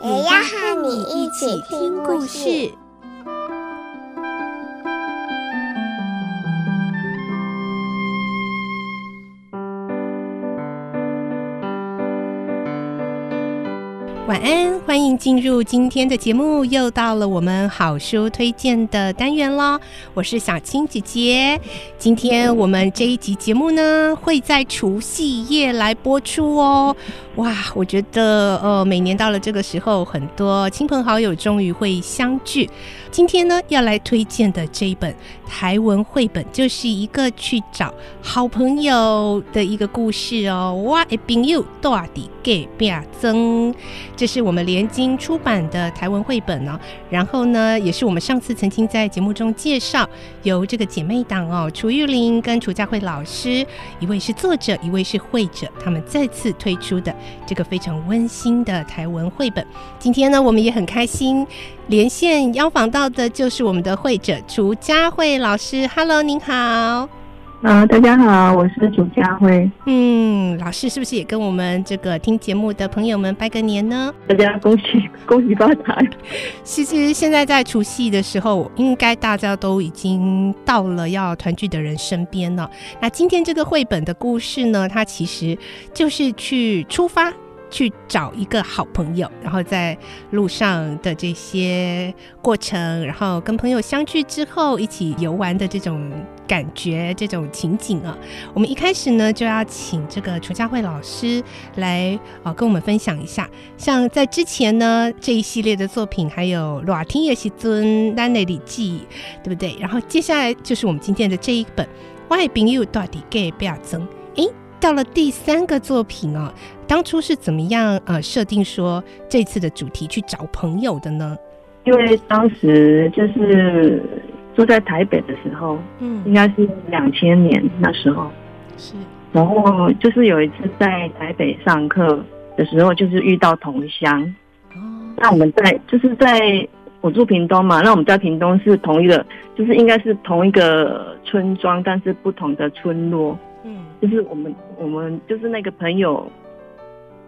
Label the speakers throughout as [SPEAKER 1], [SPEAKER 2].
[SPEAKER 1] 也要和你一起听故事。
[SPEAKER 2] 晚安，欢迎进入今天的节目，又到了我们好书推荐的单元喽。我是小青姐姐，今天我们这一集节目呢，会在除夕夜来播出哦。哇，我觉得呃，每年到了这个时候，很多亲朋好友终于会相聚。今天呢，要来推荐的这一本台文绘本，就是一个去找好朋友的一个故事哦。哇，的朋友到底给不增？这是我们联经出版的台文绘本哦。然后呢，也是我们上次曾经在节目中介绍，由这个姐妹档哦，楚玉玲跟楚佳慧老师，一位是作者，一位是绘者，他们再次推出的。这个非常温馨的台文绘本，今天呢，我们也很开心连线邀访到的就是我们的会者楚佳慧老师。Hello，您好。
[SPEAKER 3] 啊，大家好，我是主佳慧。
[SPEAKER 2] 嗯，老师是不是也跟我们这个听节目的朋友们拜个年呢？
[SPEAKER 3] 大家恭喜恭喜发财。
[SPEAKER 2] 其实现在在除夕的时候，应该大家都已经到了要团聚的人身边了。那今天这个绘本的故事呢，它其实就是去出发。去找一个好朋友，然后在路上的这些过程，然后跟朋友相聚之后一起游玩的这种感觉、这种情景啊，我们一开始呢就要请这个楚佳慧老师来啊跟我们分享一下。像在之前呢这一系列的作品，还有《热天的时阵》《咱的日记》，对不对？然后接下来就是我们今天的这一本《我的朋友到底给不要增》。诶，到了第三个作品哦。当初是怎么样呃设定说这次的主题去找朋友的呢？
[SPEAKER 3] 因为当时就是住在台北的时候，嗯，应该是两千年那时候，是。然后就是有一次在台北上课的时候，就是遇到同乡。哦。那我们在就是在我住屏东嘛，那我们在屏东是同一个，就是应该是同一个村庄，但是不同的村落。嗯。就是我们我们就是那个朋友。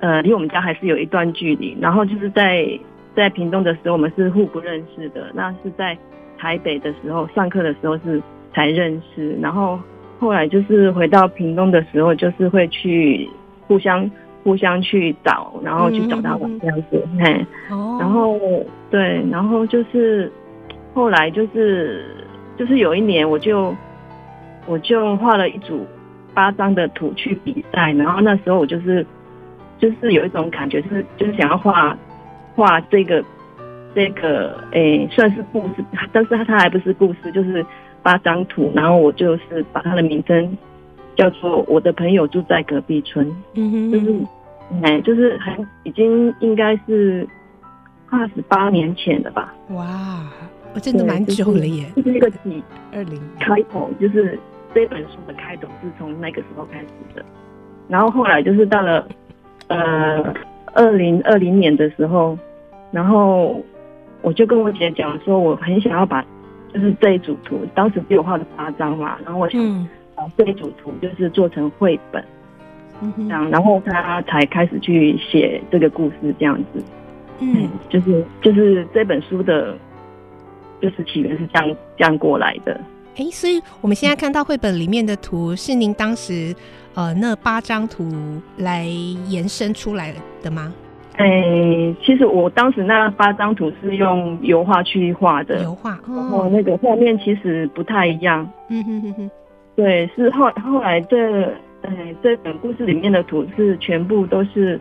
[SPEAKER 3] 呃，离我们家还是有一段距离。然后就是在在屏东的时候，我们是互不认识的。那是在台北的时候，上课的时候是才认识。然后后来就是回到屏东的时候，就是会去互相互相去找，然后去找他玩这样子。嘿，然后对，然后就是后来就是就是有一年，我就我就画了一组八张的图去比赛。然后那时候我就是。就是有一种感觉，就是就是想要画画这个这个诶、欸，算是故事，但是它它还不是故事，就是八张图，然后我就是把它的名称叫做我的朋友住在隔壁村，嗯哼，就是哎、欸，就是很已经应该是二十八年前了吧？
[SPEAKER 2] 哇，我真的蛮久了耶！
[SPEAKER 3] 就是那个几二零开头，就是这本书的开头是从那个时候开始的，然后后来就是到了。呃，二零二零年的时候，然后我就跟我姐讲说，我很想要把就是这一组图，当时只有画了八张嘛，然后我想把这一组图就是做成绘本，嗯，这样，然后他才开始去写这个故事这样子，嗯，就是就是这本书的，就是起源是这样这样过来的。
[SPEAKER 2] 哎，所以我们现在看到绘本里面的图，是您当时呃那八张图来延伸出来的吗？
[SPEAKER 3] 哎，其实我当时那八张图是用油画去画的，
[SPEAKER 2] 油画，哦，
[SPEAKER 3] 然后那个画面其实不太一样。嗯哼哼哼，对，是后后来这哎这本故事里面的图是全部都是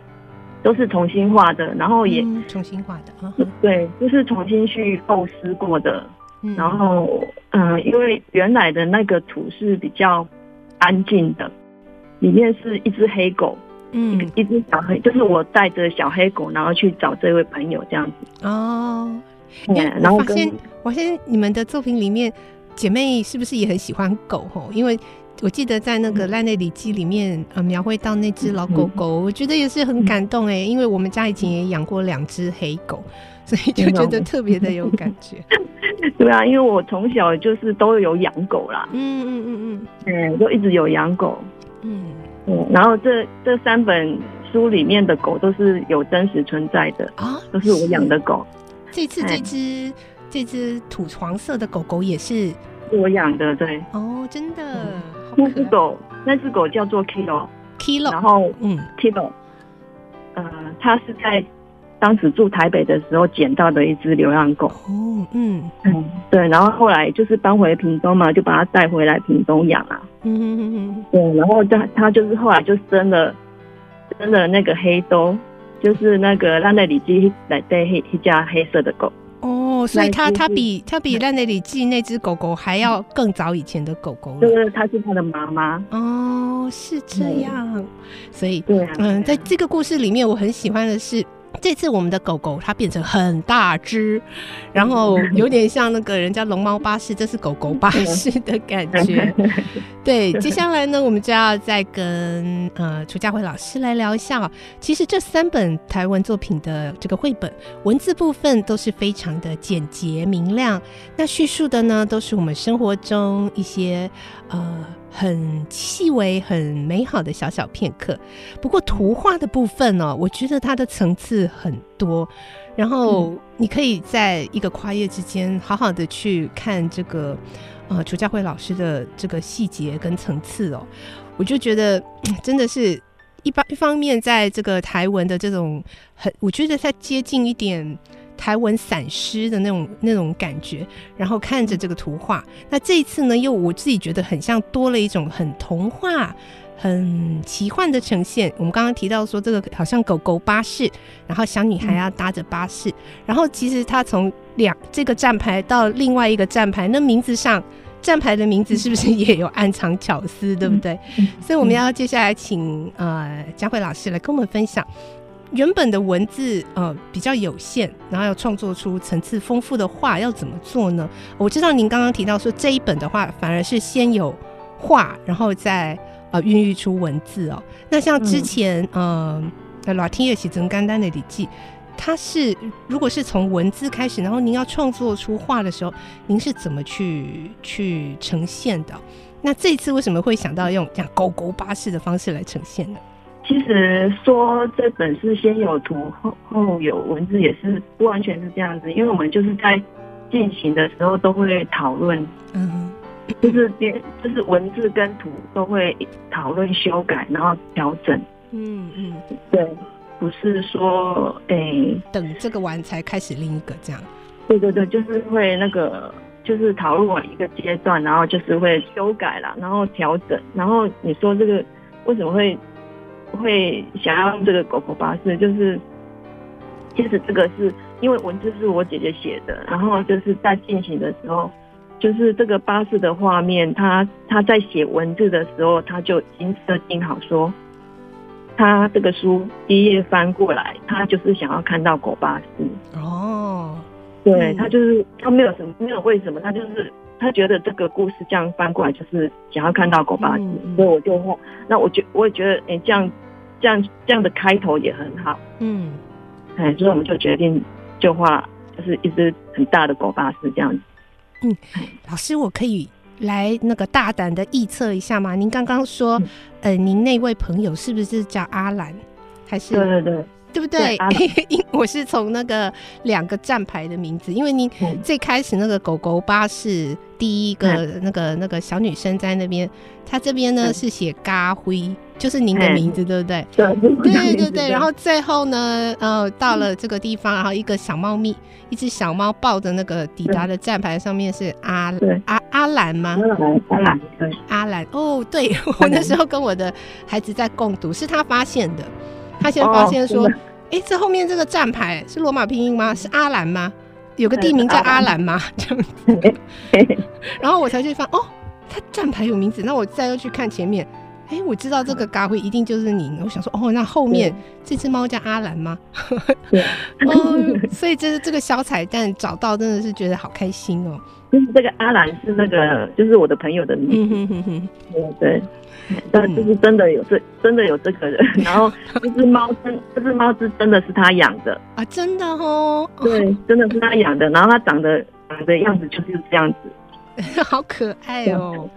[SPEAKER 3] 都是重新画的，然后也、
[SPEAKER 2] 嗯、重新画的，嗯，
[SPEAKER 3] 对，就是重新去构思过的。然后，嗯、呃，因为原来的那个土是比较安静的，里面是一只黑狗，嗯，一只小黑，就是我带着小黑狗，然后去找这位朋友这样子。
[SPEAKER 2] 哦，嗯，然后发现，我发现你们的作品里面，姐妹是不是也很喜欢狗？吼，因为我记得在那个《烂泪里记》里面，呃，描绘到那只老狗狗，我觉得也是很感动哎，因为我们家以前也养过两只黑狗，所以就觉得特别的有感觉。
[SPEAKER 3] 对啊，因为我从小就是都有养狗啦，
[SPEAKER 2] 嗯嗯嗯嗯，
[SPEAKER 3] 嗯，就一直有养狗，嗯。然后这这三本书里面的狗都是有真实存在的啊，都是我养的狗。
[SPEAKER 2] 这次这只这只土黄色的狗狗也是？
[SPEAKER 3] 我养的，对。
[SPEAKER 2] 哦，真的。
[SPEAKER 3] 那只狗，那只狗叫做 Kilo，Kilo，然后嗯，Kilo，呃，它是在当时住台北的时候捡到的一只流浪狗。
[SPEAKER 2] 哦，嗯
[SPEAKER 3] 嗯，对。然后后来就是搬回屏东嘛，就把它带回来屏东养啊。嗯嗯嗯嗯，对，然后他他就是后来就生了生了那个黑兜，就是那个让那里基来带黑一家黑色的狗。
[SPEAKER 2] 哦，所以他他比他比烂泪日记那只狗狗还要更早以前的狗狗。
[SPEAKER 3] 就是它是他的妈妈。
[SPEAKER 2] 哦，是这样。所以对啊，嗯，在这个故事里面，我很喜欢的是。这次我们的狗狗它变成很大只，然后有点像那个人家龙猫巴士，这是狗狗巴士的感觉。对，接下来呢，我们就要再跟呃楚佳慧老师来聊一下哦。其实这三本台湾作品的这个绘本文字部分都是非常的简洁明亮，那叙述的呢都是我们生活中一些呃。很细微、很美好的小小片刻。不过图画的部分呢、喔，我觉得它的层次很多。然后你可以在一个跨页之间，好好的去看这个呃楚佳慧老师的这个细节跟层次哦、喔。我就觉得 真的是一般一方面，在这个台文的这种很，我觉得它接近一点。台文散诗的那种那种感觉，然后看着这个图画，那这一次呢，又我自己觉得很像多了一种很童话、很奇幻的呈现。我们刚刚提到说，这个好像狗狗巴士，然后小女孩要搭着巴士，嗯、然后其实它从两这个站牌到另外一个站牌，那名字上站牌的名字是不是也有暗藏巧思，对不对？嗯、所以我们要接下来请呃佳慧老师来跟我们分享。原本的文字呃比较有限，然后要创作出层次丰富的画，要怎么做呢？我知道您刚刚提到说这一本的话，反而是先有画，然后再呃孕育出文字哦。那像之前嗯呃《老天爷写成干单的笔记》，它是如果是从文字开始，然后您要创作出画的时候，您是怎么去去呈现的？那这次为什么会想到用这样狗狗巴士的方式来呈现呢？
[SPEAKER 3] 其实说这本是先有图后后有文字，也是不完全是这样子，因为我们就是在进行的时候都会讨论，嗯，就是边就是文字跟图都会讨论修改，然后调整，嗯嗯，对，不是说诶、欸、
[SPEAKER 2] 等这个完才开始另一个这样，
[SPEAKER 3] 对对对，就是会那个就是讨论完一个阶段，然后就是会修改啦，然后调整，然后你说这个为什么会？会想要用这个狗狗巴士，就是其实这个是因为文字是我姐姐写的，然后就是在进行的时候，就是这个巴士的画面，他他在写文字的时候，他就已经设定好说，他这个书第一页翻过来，他就是想要看到狗巴士。哦，对，他就是他没有什么没有为什么，他就是。他觉得这个故事这样翻过来就是想要看到狗巴士，嗯、所以我就画。那我觉我也觉得，哎、欸，这样这样这样的开头也很好。嗯，哎，所以我们就决定就画，就是一只很大的狗巴士这样子。
[SPEAKER 2] 嗯，老师，我可以来那个大胆的预测一下吗？您刚刚说，嗯、呃，您那位朋友是不是叫阿兰？还是？
[SPEAKER 3] 对对对。
[SPEAKER 2] 对不对？因我是从那个两个站牌的名字，因为您最开始那个狗狗巴士第一个那个那个小女生在那边，她这边呢是写嘎辉，就是您的名字，对不对？对对对对。然后最后呢，呃，到了这个地方，然后一个小猫咪，一只小猫抱着那个抵达的站牌上面是阿阿阿兰吗？
[SPEAKER 3] 阿兰，
[SPEAKER 2] 阿兰。哦，对，我那时候跟我的孩子在共读，是他发现的。他先发现说：“哎、这后面这个站牌是罗马拼音吗？是阿兰吗？有个地名叫阿兰吗？这样子。然后我才去翻，哦，他站牌有名字。那我再又去看前面，哎、欸，我知道这个咖啡一定就是你。我想说，哦，那后面这只猫叫阿兰吗？
[SPEAKER 3] 对，
[SPEAKER 2] 哦，所以这是这个小彩蛋找到，真的是觉得好开心哦。
[SPEAKER 3] 就 是这个阿兰是那个，就是我的朋友的名字。嗯哼哼哼，对对。但就是真的有这，真的有这个人。然后 这只猫真，这只猫是真的是他养的
[SPEAKER 2] 啊，真的哦。
[SPEAKER 3] 对，真的是他养的。然后它长得长的样子就是这样子，
[SPEAKER 2] 好可爱哦。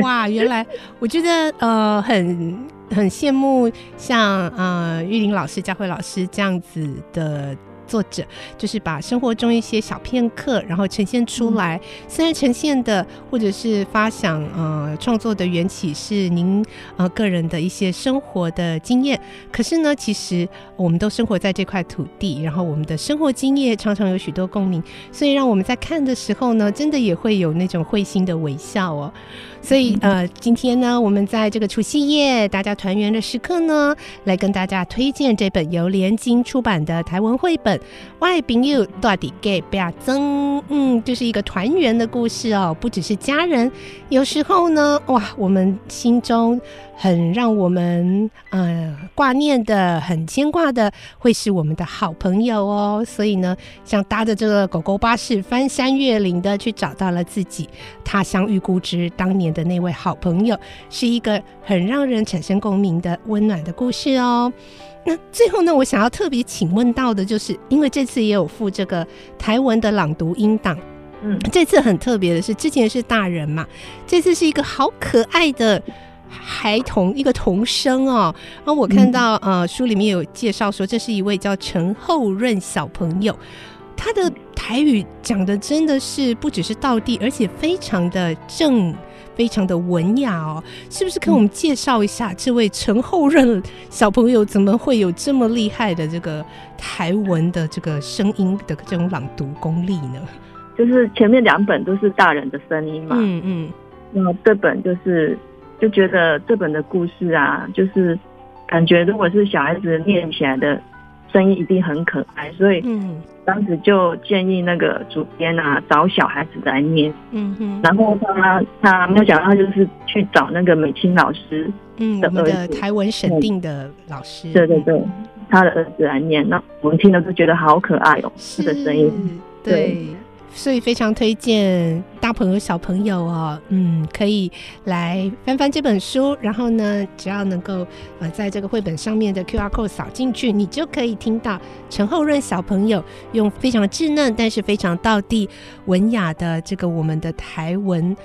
[SPEAKER 2] 哇，原来我觉得呃很很羡慕像呃玉玲老师、佳慧老师这样子的。作者就是把生活中一些小片刻，然后呈现出来。虽然呈现的或者是发想呃创作的缘起是您呃个人的一些生活的经验，可是呢，其实我们都生活在这块土地，然后我们的生活经验常常有许多共鸣，所以让我们在看的时候呢，真的也会有那种会心的微笑哦。所以，呃，今天呢，我们在这个除夕夜大家团圆的时刻呢，来跟大家推荐这本由联经出版的台文绘本《我的朋友住在隔壁庄》。嗯，就是一个团圆的故事哦，不只是家人，有时候呢，哇，我们心中。很让我们呃挂念的、很牵挂的，会是我们的好朋友哦。所以呢，像搭着这个狗狗巴士翻山越岭的去找到了自己他乡遇故知当年的那位好朋友，是一个很让人产生共鸣的温暖的故事哦。那最后呢，我想要特别请问到的就是，因为这次也有附这个台文的朗读音档，嗯，这次很特别的是，之前是大人嘛，这次是一个好可爱的。孩童一个童声哦，然后我看到呃书里面有介绍说，这是一位叫陈厚润小朋友，他的台语讲的真的是不只是道地，而且非常的正，非常的文雅哦。是不是跟我们介绍一下这位陈后任小朋友怎么会有这么厉害的这个台文的这个声音的这种朗读功力呢？
[SPEAKER 3] 就是前面两本都是大人的声音嘛，嗯嗯，那这本就是。就觉得这本的故事啊，就是感觉如果是小孩子念起来的声音一定很可爱，所以嗯，当时就建议那个主编啊找小孩子来念，嗯哼，然后他他没有想到他就是去找那个美清老师，
[SPEAKER 2] 嗯，我们的台文审定的老师，
[SPEAKER 3] 对对对，他的儿子来念，那我们听了都觉得好可爱哦，他的声音，对。对所以非常推荐大朋友小朋友哦，嗯，可以来翻翻这本书，然后呢，只要能够呃在这个绘本上面的 QR code 扫进去，你就可以听到陈厚润小朋友用非常稚嫩但是非常道地文雅的这个我们的台文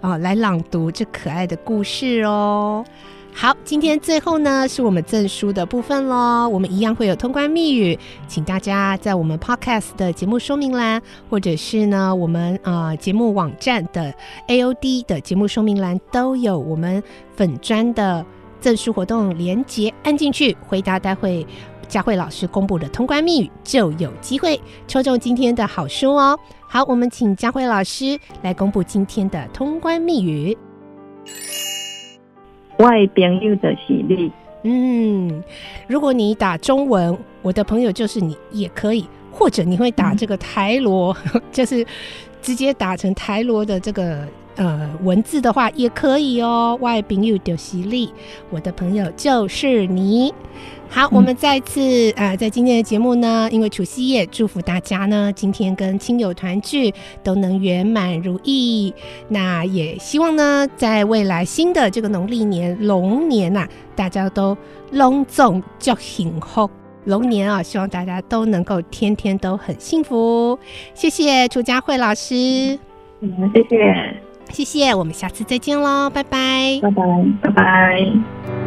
[SPEAKER 3] 啊、来朗读这可爱的故事哦。好，今天最后呢是我们赠书的部分喽。我们一样会有通关密语，请大家在我们 Podcast 的节目说明栏，或者是呢我们呃节目网站的 AOD 的节目说明栏都有我们粉砖的赠书活动连接，按进去回答，待会佳慧老师公布的通关密语，就有机会抽中今天的好书哦。好，我们请佳慧老师来公布今天的通关密语。我的朋友就是你。嗯，如果你打中文，我的朋友就是你，也可以；或者你会打这个台罗，嗯、就是直接打成台罗的这个呃文字的话，也可以哦。我的朋友就是你，我的朋友就是你。好，我们再次啊、呃，在今天的节目呢，因为除夕夜，祝福大家呢，今天跟亲友团聚都能圆满如意。那也希望呢，在未来新的这个农历年龙年呐、啊，大家都龙总就幸福。龙年啊，希望大家都能够天天都很幸福。谢谢楚佳慧老师，嗯，谢谢，
[SPEAKER 2] 谢谢，我们下次再见喽，拜拜，
[SPEAKER 3] 拜拜，拜拜。